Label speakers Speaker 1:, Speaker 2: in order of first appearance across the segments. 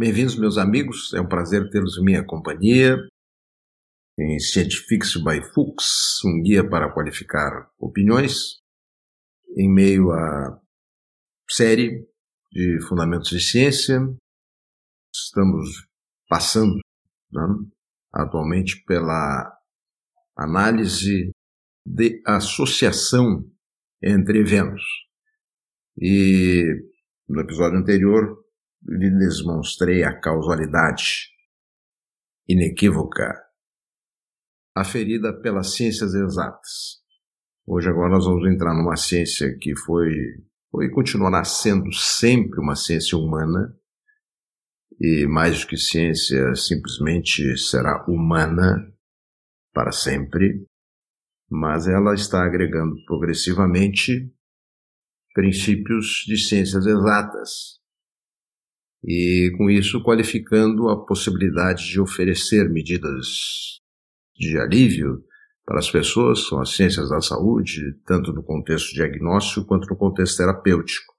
Speaker 1: Bem-vindos, meus amigos. É um prazer tê-los em minha companhia em Scientifics by Fuchs, um guia para qualificar opiniões, em meio à série de Fundamentos de Ciência. Estamos passando né, atualmente pela análise de associação entre eventos. E no episódio anterior lhes mostrei a causalidade inequívoca aferida pelas ciências exatas. Hoje agora nós vamos entrar numa ciência que foi, foi e continuará sendo sempre uma ciência humana, e mais do que ciência, simplesmente será humana para sempre, mas ela está agregando progressivamente princípios de ciências exatas, e com isso qualificando a possibilidade de oferecer medidas de alívio para as pessoas, são as ciências da saúde, tanto no contexto diagnóstico quanto no contexto terapêutico,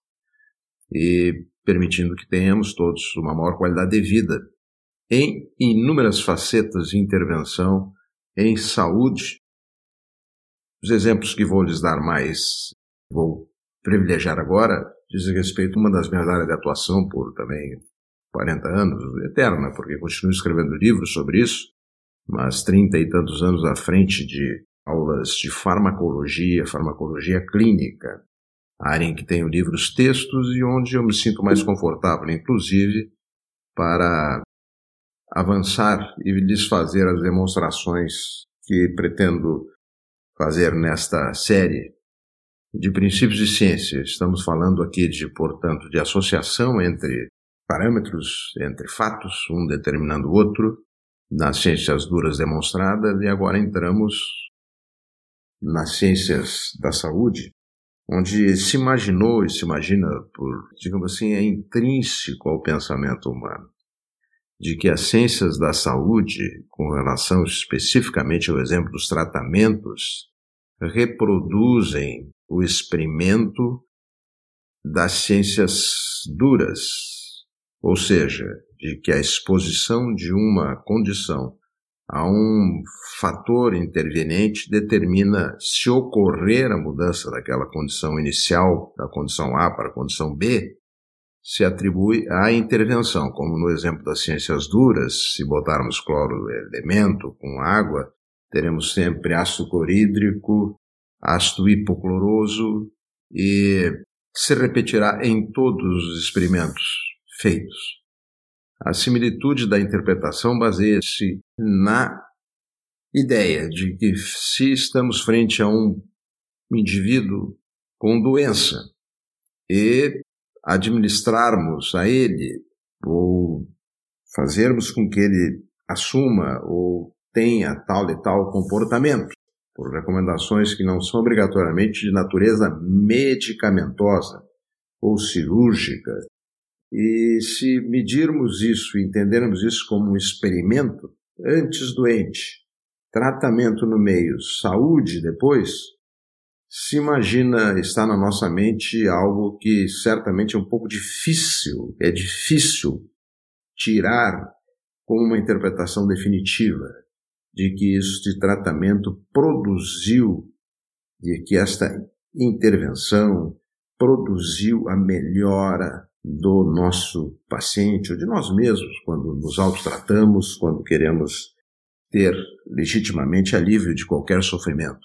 Speaker 1: e permitindo que tenhamos todos uma maior qualidade de vida em inúmeras facetas de intervenção em saúde. Os exemplos que vou lhes dar mais, vou privilegiar agora, dizem respeito a uma das minhas áreas de atuação por também 40 anos, eterna, porque continuo escrevendo livros sobre isso, mas 30 e tantos anos à frente de aulas de farmacologia, farmacologia clínica, área em que tenho livros textos e onde eu me sinto mais confortável, inclusive, para avançar e lhes fazer as demonstrações que pretendo fazer nesta série de princípios de ciência. Estamos falando aqui de, portanto, de associação entre parâmetros, entre fatos, um determinando o outro, nas ciências duras demonstradas, e agora entramos nas ciências da saúde, onde se imaginou e se imagina, por, digamos assim, é intrínseco ao pensamento humano, de que as ciências da saúde, com relação especificamente ao exemplo dos tratamentos, reproduzem o experimento das ciências duras, ou seja, de que a exposição de uma condição a um fator interveniente determina se ocorrer a mudança daquela condição inicial, da condição A para a condição B, se atribui à intervenção, como no exemplo das ciências duras, se botarmos cloro elemento com água, teremos sempre ácido clorídrico ácido hipocloroso e se repetirá em todos os experimentos feitos. A similitude da interpretação baseia-se na ideia de que se estamos frente a um indivíduo com doença e administrarmos a ele ou fazermos com que ele assuma ou tenha tal e tal comportamento, por recomendações que não são obrigatoriamente de natureza medicamentosa ou cirúrgica. E se medirmos isso entendermos isso como um experimento, antes doente, tratamento no meio, saúde depois, se imagina, está na nossa mente algo que certamente é um pouco difícil, é difícil tirar como uma interpretação definitiva de que este tratamento produziu, de que esta intervenção produziu a melhora do nosso paciente ou de nós mesmos quando nos autotratamos, quando queremos ter legitimamente alívio de qualquer sofrimento.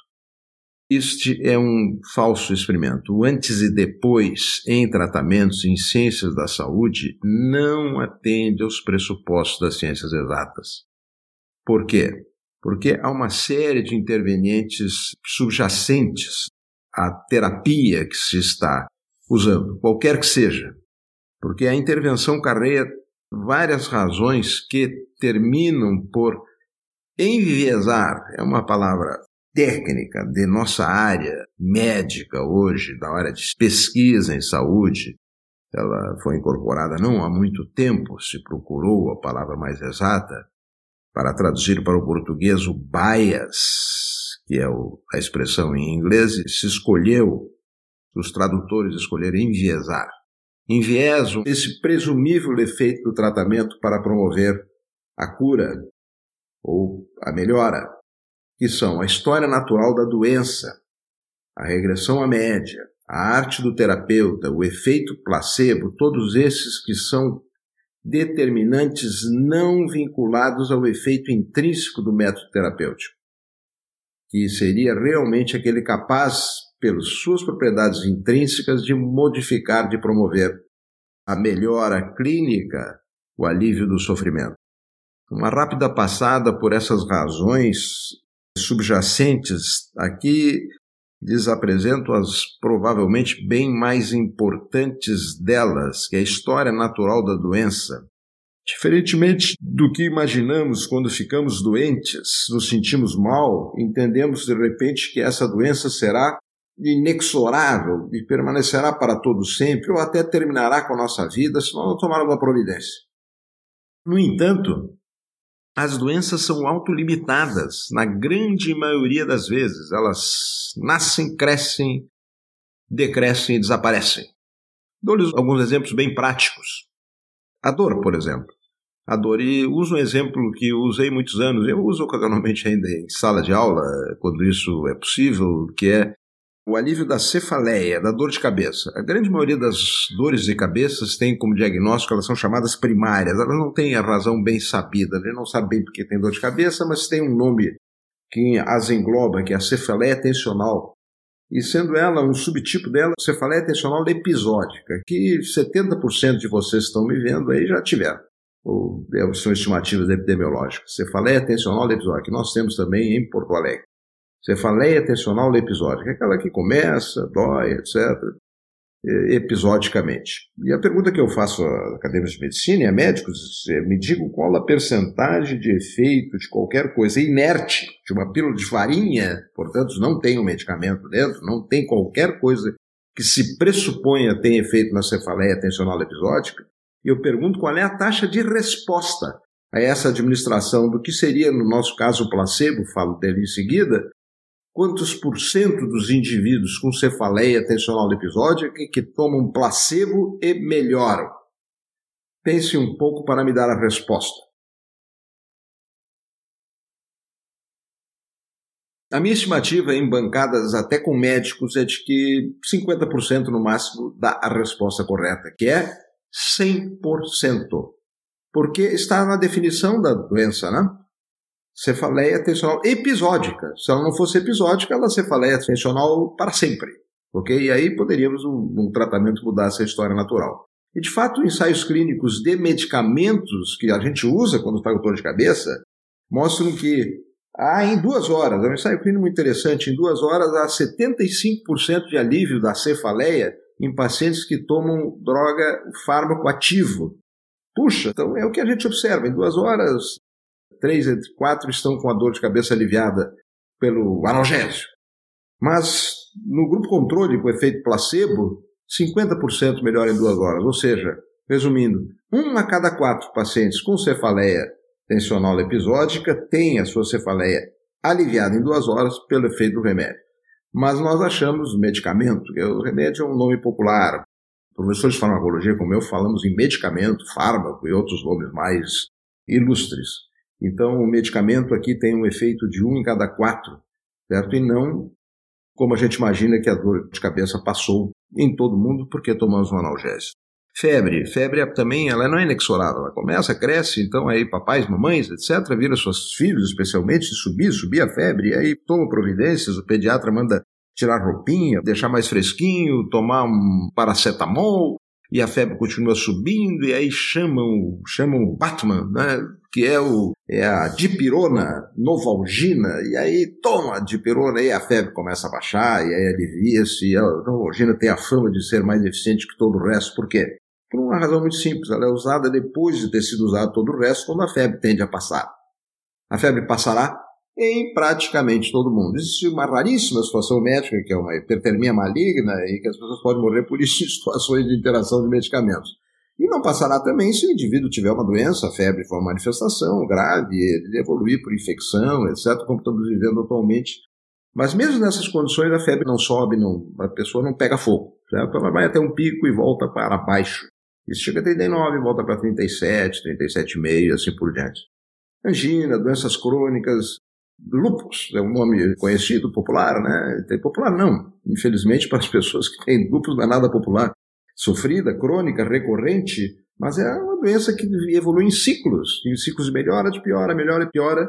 Speaker 1: Este é um falso experimento. O antes e depois em tratamentos em ciências da saúde não atende aos pressupostos das ciências exatas. Por quê? Porque há uma série de intervenientes subjacentes à terapia que se está usando, qualquer que seja. Porque a intervenção carreia várias razões que terminam por enviesar é uma palavra técnica de nossa área médica hoje, da área de pesquisa em saúde. Ela foi incorporada não há muito tempo, se procurou a palavra mais exata, para traduzir para o português o bias, que é o, a expressão em inglês, se escolheu, os tradutores escolheram enviesar. enviesam esse presumível efeito do tratamento para promover a cura ou a melhora, que são a história natural da doença, a regressão à média, a arte do terapeuta, o efeito placebo, todos esses que são determinantes não vinculados ao efeito intrínseco do método terapêutico, que seria realmente aquele capaz, pelas suas propriedades intrínsecas, de modificar, de promover a melhora clínica, o alívio do sofrimento. Uma rápida passada por essas razões subjacentes aqui lhes apresento as provavelmente bem mais importantes delas, que é a história natural da doença. Diferentemente do que imaginamos quando ficamos doentes, nos sentimos mal, entendemos de repente que essa doença será inexorável e permanecerá para todo sempre ou até terminará com a nossa vida se nós não tomarmos a providência. No entanto, as doenças são autolimitadas, na grande maioria das vezes. Elas nascem, crescem, decrescem e desaparecem. Dou-lhes alguns exemplos bem práticos. A dor, por exemplo. A dor, e uso um exemplo que usei muitos anos, eu uso ocasionalmente ainda em sala de aula, quando isso é possível, que é o alívio da cefaleia, da dor de cabeça. A grande maioria das dores de cabeça tem como diagnóstico, elas são chamadas primárias, elas não têm a razão bem sabida, ele não sabe bem porque tem dor de cabeça, mas tem um nome que as engloba, que é a cefaleia tensional. E sendo ela um subtipo dela, cefaleia tensional episódica, que 70% de vocês estão me vendo aí já tiveram. Ou são estimativas epidemiológicas. Cefaleia tensional episódica, que nós temos também em Porto Alegre. Cefaleia tensional episódica, aquela que começa, dói, etc., episodicamente. E a pergunta que eu faço a acadêmicos de medicina e a médicos é: me digam qual a percentagem de efeito de qualquer coisa inerte, de uma pílula de farinha, portanto, não tem um medicamento dentro, não tem qualquer coisa que se pressuponha tem efeito na cefaleia tensional episódica. E eu pergunto qual é a taxa de resposta a essa administração do que seria, no nosso caso, o placebo, falo dele em seguida, quantos por cento dos indivíduos com cefaleia tensional episódica que tomam placebo e melhoram? Pense um pouco para me dar a resposta. A minha estimativa em bancadas até com médicos é de que 50% no máximo dá a resposta correta, que é 100%. Porque está na definição da doença, né? Cefaleia tensional episódica. Se ela não fosse episódica, ela cefaleia tensional para sempre. Ok? E aí poderíamos, um, um tratamento, mudar essa história natural. E de fato, ensaios clínicos de medicamentos que a gente usa quando está com dor de cabeça mostram que há em duas horas, é um ensaio clínico interessante, em duas horas há 75% de alívio da cefaleia em pacientes que tomam droga fármaco ativo. Puxa, então é o que a gente observa. Em duas horas, três entre quatro estão com a dor de cabeça aliviada pelo analgésico. Mas no grupo controle com efeito placebo, 50% melhora em duas horas. Ou seja, resumindo, um a cada quatro pacientes com cefaleia tensional episódica tem a sua cefaleia aliviada em duas horas pelo efeito do remédio. Mas nós achamos medicamento, o remédio é um nome popular. Professores de farmacologia como eu falamos em medicamento, fármaco e outros nomes mais ilustres. Então, o medicamento aqui tem um efeito de um em cada quatro, certo? E não como a gente imagina que a dor de cabeça passou em todo mundo porque tomamos um analgésico. Febre. Febre é também ela não é inexorável. Ela começa, cresce, então aí papais, mamães, etc., vira seus filhos, especialmente, subir, subir a febre, aí toma providências, o pediatra manda tirar roupinha, deixar mais fresquinho, tomar um paracetamol, e a febre continua subindo, e aí chamam, chamam o Batman, né? que é, o, é a dipirona novalgina, e aí toma a dipirona, e a febre começa a baixar, e aí alivia-se, e a novalgina tem a fama de ser mais eficiente que todo o resto, por quê? Por uma razão muito simples, ela é usada depois de ter sido usado todo o resto, quando a febre tende a passar. A febre passará em praticamente todo mundo. Existe uma raríssima situação médica, que é uma hipertermia maligna, e que as pessoas podem morrer por isso em situações de interação de medicamentos. E não passará também se o indivíduo tiver uma doença, a febre for uma manifestação grave, ele evoluir por infecção, etc., como estamos vivendo atualmente Mas mesmo nessas condições, a febre não sobe, não, a pessoa não pega fogo. Certo? Ela vai até um pico e volta para baixo. Isso chega a 39, volta para 37, 37,5, assim por diante. Angina, doenças crônicas, lupus, é um nome conhecido, popular, né? Tem popular não. Infelizmente, para as pessoas que têm lupus não é nada popular. Sofrida, crônica, recorrente, mas é uma doença que evolui em ciclos. Em ciclos melhora, de piora, melhora e piora.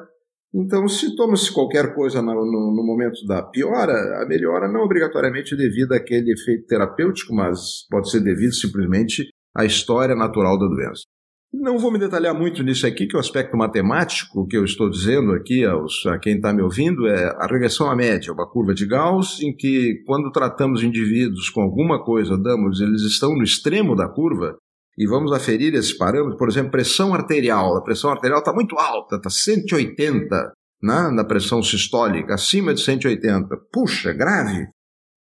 Speaker 1: Então, se toma-se qualquer coisa no, no, no, momento da piora, a melhora não obrigatoriamente é devida àquele efeito terapêutico, mas pode ser devido simplesmente à história natural da doença. Não vou me detalhar muito nisso aqui, que o aspecto matemático que eu estou dizendo aqui aos, a quem está me ouvindo é a regressão à média, uma curva de Gauss, em que quando tratamos indivíduos com alguma coisa, damos, eles estão no extremo da curva, e vamos aferir esses parâmetros, por exemplo, pressão arterial. A pressão arterial está muito alta, está 180 né, na pressão sistólica, acima de 180. Puxa, grave.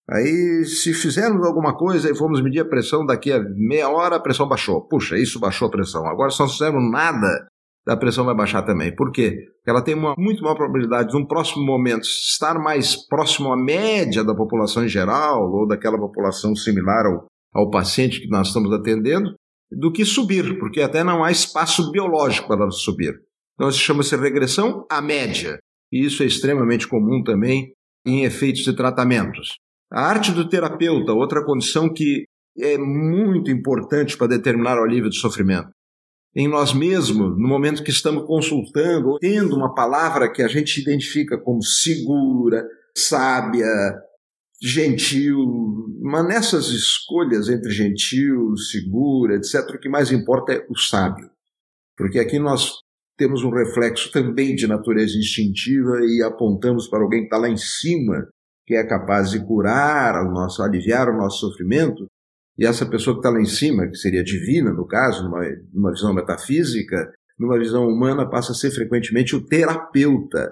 Speaker 1: Aí, se fizermos alguma coisa e formos medir a pressão daqui a meia hora, a pressão baixou. Puxa, isso baixou a pressão. Agora, se não fizermos nada, a pressão vai baixar também. Por quê? Porque ela tem uma muito maior probabilidade de, num próximo momento, estar mais próximo à média da população em geral, ou daquela população similar ao, ao paciente que nós estamos atendendo, do que subir, porque até não há espaço biológico para ela subir. Então, isso chama-se regressão à média. E isso é extremamente comum também em efeitos de tratamentos. A arte do terapeuta, outra condição que é muito importante para determinar o alívio do sofrimento. Em nós mesmos, no momento que estamos consultando, ou tendo uma palavra que a gente identifica como segura, sábia, gentil, mas nessas escolhas entre gentil, segura, etc., o que mais importa é o sábio. Porque aqui nós temos um reflexo também de natureza instintiva e apontamos para alguém que está lá em cima que é capaz de curar o nosso, aliviar o nosso sofrimento, e essa pessoa que está lá em cima, que seria divina no caso, numa, numa visão metafísica, numa visão humana, passa a ser frequentemente o terapeuta,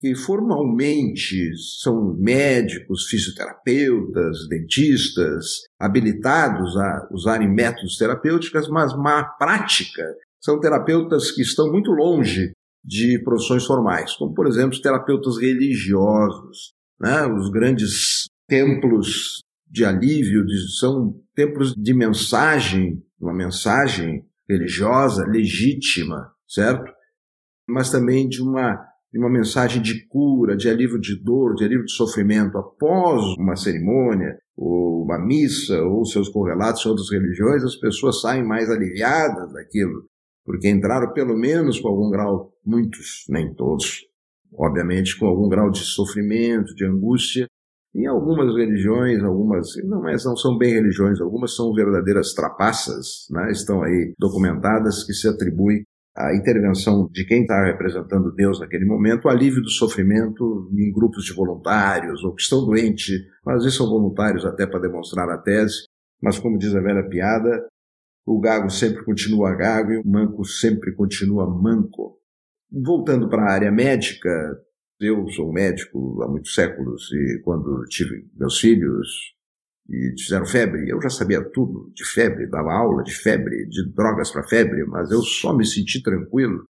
Speaker 1: que formalmente são médicos, fisioterapeutas, dentistas, habilitados a usarem métodos terapêuticos, mas na prática são terapeutas que estão muito longe de profissões formais, como por exemplo os terapeutas religiosos, né? Os grandes templos de alívio de, são templos de mensagem, uma mensagem religiosa legítima, certo? Mas também de uma, de uma mensagem de cura, de alívio de dor, de alívio de sofrimento após uma cerimônia, ou uma missa, ou seus correlatos em outras religiões, as pessoas saem mais aliviadas daquilo, porque entraram pelo menos com algum grau, muitos, nem todos, obviamente com algum grau de sofrimento, de angústia. Em algumas religiões, algumas, não, mas não são bem religiões, algumas são verdadeiras trapaças, né? estão aí documentadas que se atribui à intervenção de quem está representando Deus naquele momento, o alívio do sofrimento em grupos de voluntários ou que estão doentes, mas às vezes são voluntários até para demonstrar a tese, mas como diz a velha piada, o gago sempre continua gago e o manco sempre continua manco. Voltando para a área médica, eu sou médico há muitos séculos e quando tive meus filhos e fizeram febre, eu já sabia tudo de febre, dava aula de febre, de drogas para febre, mas eu só me senti tranquilo.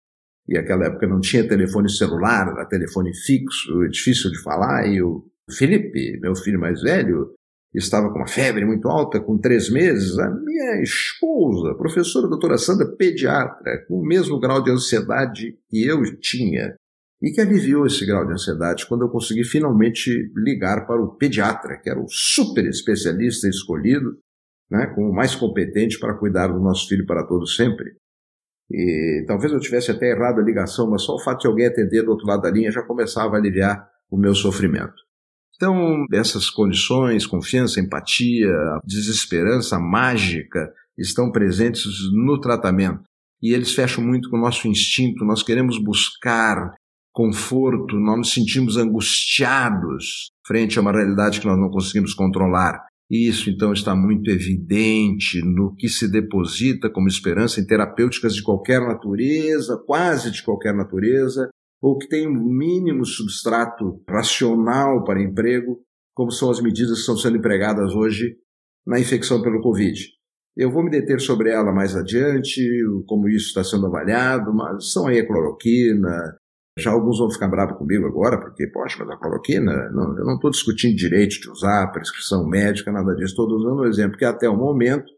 Speaker 1: E naquela época não tinha telefone celular, era telefone fixo, é difícil de falar. E o Felipe, meu filho mais velho, estava com uma febre muito alta, com três meses, a minha esposa, professora doutora Sandra, pediatra, com o mesmo grau de ansiedade que eu tinha, e que aliviou esse grau de ansiedade quando eu consegui finalmente ligar para o pediatra, que era o super especialista escolhido, né, como o mais competente para cuidar do nosso filho para todo sempre. E talvez eu tivesse até errado a ligação, mas só o fato de alguém atender do outro lado da linha já começava a aliviar o meu sofrimento. Então, essas condições, confiança, empatia, desesperança mágica, estão presentes no tratamento. E eles fecham muito com o nosso instinto, nós queremos buscar conforto, nós nos sentimos angustiados frente a uma realidade que nós não conseguimos controlar. Isso então está muito evidente no que se deposita como esperança em terapêuticas de qualquer natureza, quase de qualquer natureza, ou que tem um mínimo substrato racional para emprego, como são as medidas que estão sendo empregadas hoje na infecção pelo Covid. Eu vou me deter sobre ela mais adiante, como isso está sendo avaliado, mas são aí a cloroquina, Já alguns vão ficar bravos comigo agora, porque, poxa, mas a cloroquina, não, eu não estou discutindo direito de usar, prescrição médica, nada disso. Estou usando um exemplo que até o momento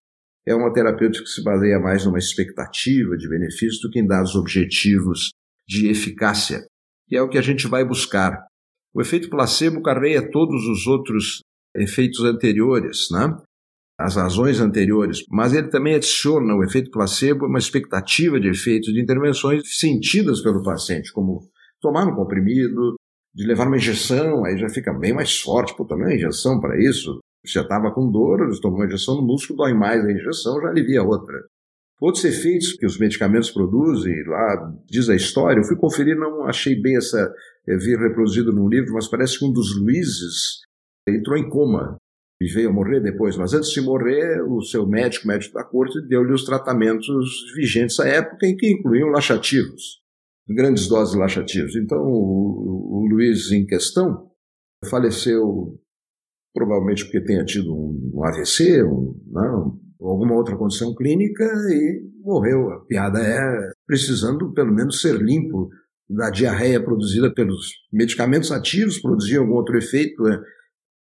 Speaker 1: é uma terapêutica que se baseia mais numa expectativa de benefício do que em dados objetivos de eficácia. E é o que a gente vai buscar. O efeito placebo carreia todos os outros efeitos anteriores, né? as razões anteriores, mas ele também adiciona o efeito placebo uma expectativa de efeitos de intervenções sentidas pelo paciente, como tomar um comprimido, de levar uma injeção, aí já fica bem mais forte, pô, tomei uma injeção para isso, já estava com dor, tomou uma injeção no músculo, dói mais a injeção, já alivia a outra. Outros efeitos que os medicamentos produzem, lá diz a história, eu fui conferir, não achei bem essa, é, vir reproduzido num livro, mas parece que um dos Luizes entrou em coma e veio a morrer depois, mas antes de morrer, o seu médico, médico da corte, deu-lhe os tratamentos vigentes à época, em que incluíam laxativos, grandes doses de laxativos. Então, o, o Luiz em questão faleceu provavelmente porque tenha tido um, um AVC, um, não, né, alguma outra condição clínica e morreu. A piada é precisando pelo menos ser limpo da diarreia produzida pelos medicamentos ativos, produziam algum outro efeito, é,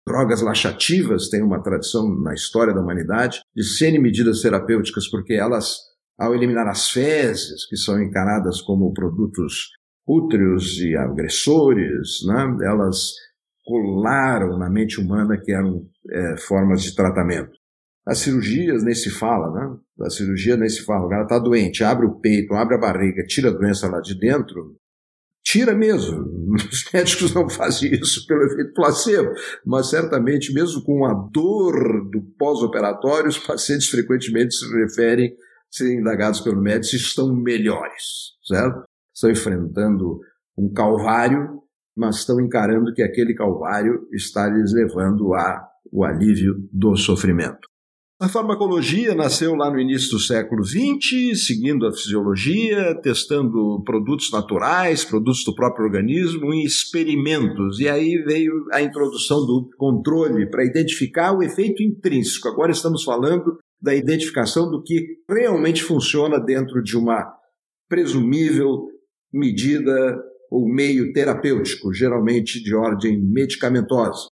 Speaker 1: Drogas laxativas têm uma tradição na história da humanidade de serem medidas terapêuticas, porque elas, ao eliminar as fezes, que são encaradas como produtos úteros e agressores, né, elas colaram na mente humana que eram é, formas de tratamento. As cirurgias nem se fala, né? A cirurgia nem se fala. O cara está doente, abre o peito, abre a barriga, tira a doença lá de dentro, Tira mesmo. Os médicos não fazem isso pelo efeito placebo, mas certamente, mesmo com a dor do pós-operatório, os pacientes frequentemente se referem, serem indagados pelo médico, se estão melhores, certo? Estão enfrentando um calvário, mas estão encarando que aquele calvário está lhes levando ao alívio do sofrimento. A farmacologia nasceu lá no início do século XX, seguindo a fisiologia, testando produtos naturais, produtos do próprio organismo, em experimentos. E aí veio a introdução do controle para identificar o efeito intrínseco. Agora estamos falando da identificação do que realmente funciona dentro de uma presumível medida ou meio terapêutico, geralmente de ordem medicamentosa.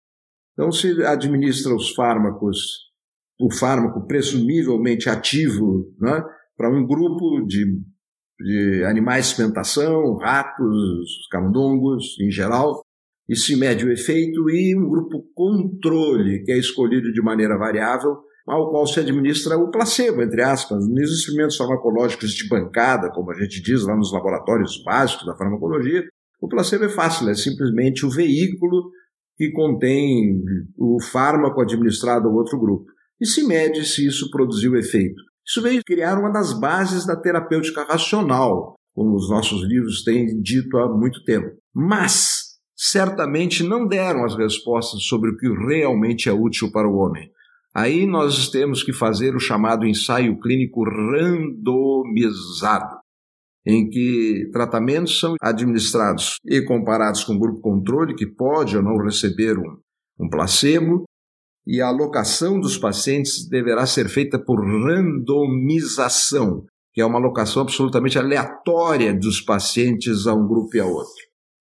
Speaker 1: Então, se administra os fármacos o fármaco presumivelmente ativo né, para um grupo de, de animais de experimentação, ratos, camundongos em geral, e se mede o efeito, e um grupo controle, que é escolhido de maneira variável, ao qual se administra o placebo, entre aspas. Nos experimentos farmacológicos de bancada, como a gente diz lá nos laboratórios básicos da farmacologia, o placebo é fácil, é simplesmente o veículo que contém o fármaco administrado ao outro grupo e se mede se isso produziu efeito. Isso veio criar uma das bases da terapêutica racional, como os nossos livros têm dito há muito tempo. Mas, certamente não deram as respostas sobre o que realmente é útil para o homem. Aí nós temos que fazer o chamado ensaio clínico randomizado, em que tratamentos são administrados e comparados com o grupo controle, que pode ou não receber um, um placebo, e a alocação dos pacientes deverá ser feita por randomização, que é uma alocação absolutamente aleatória dos pacientes a um grupo e a outro.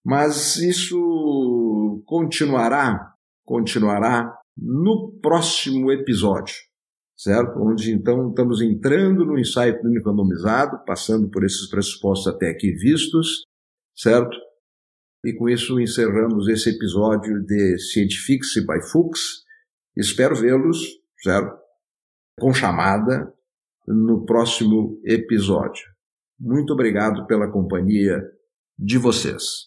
Speaker 1: Mas isso continuará, continuará no próximo episódio, certo? Onde então estamos entrando no ensaio clínico randomizado, passando por esses pressupostos até aqui vistos, certo? E com isso encerramos esse episódio de Scientifics by Fuchs, Espero vê-los, certo? Com chamada no próximo episódio. Muito obrigado pela companhia de vocês.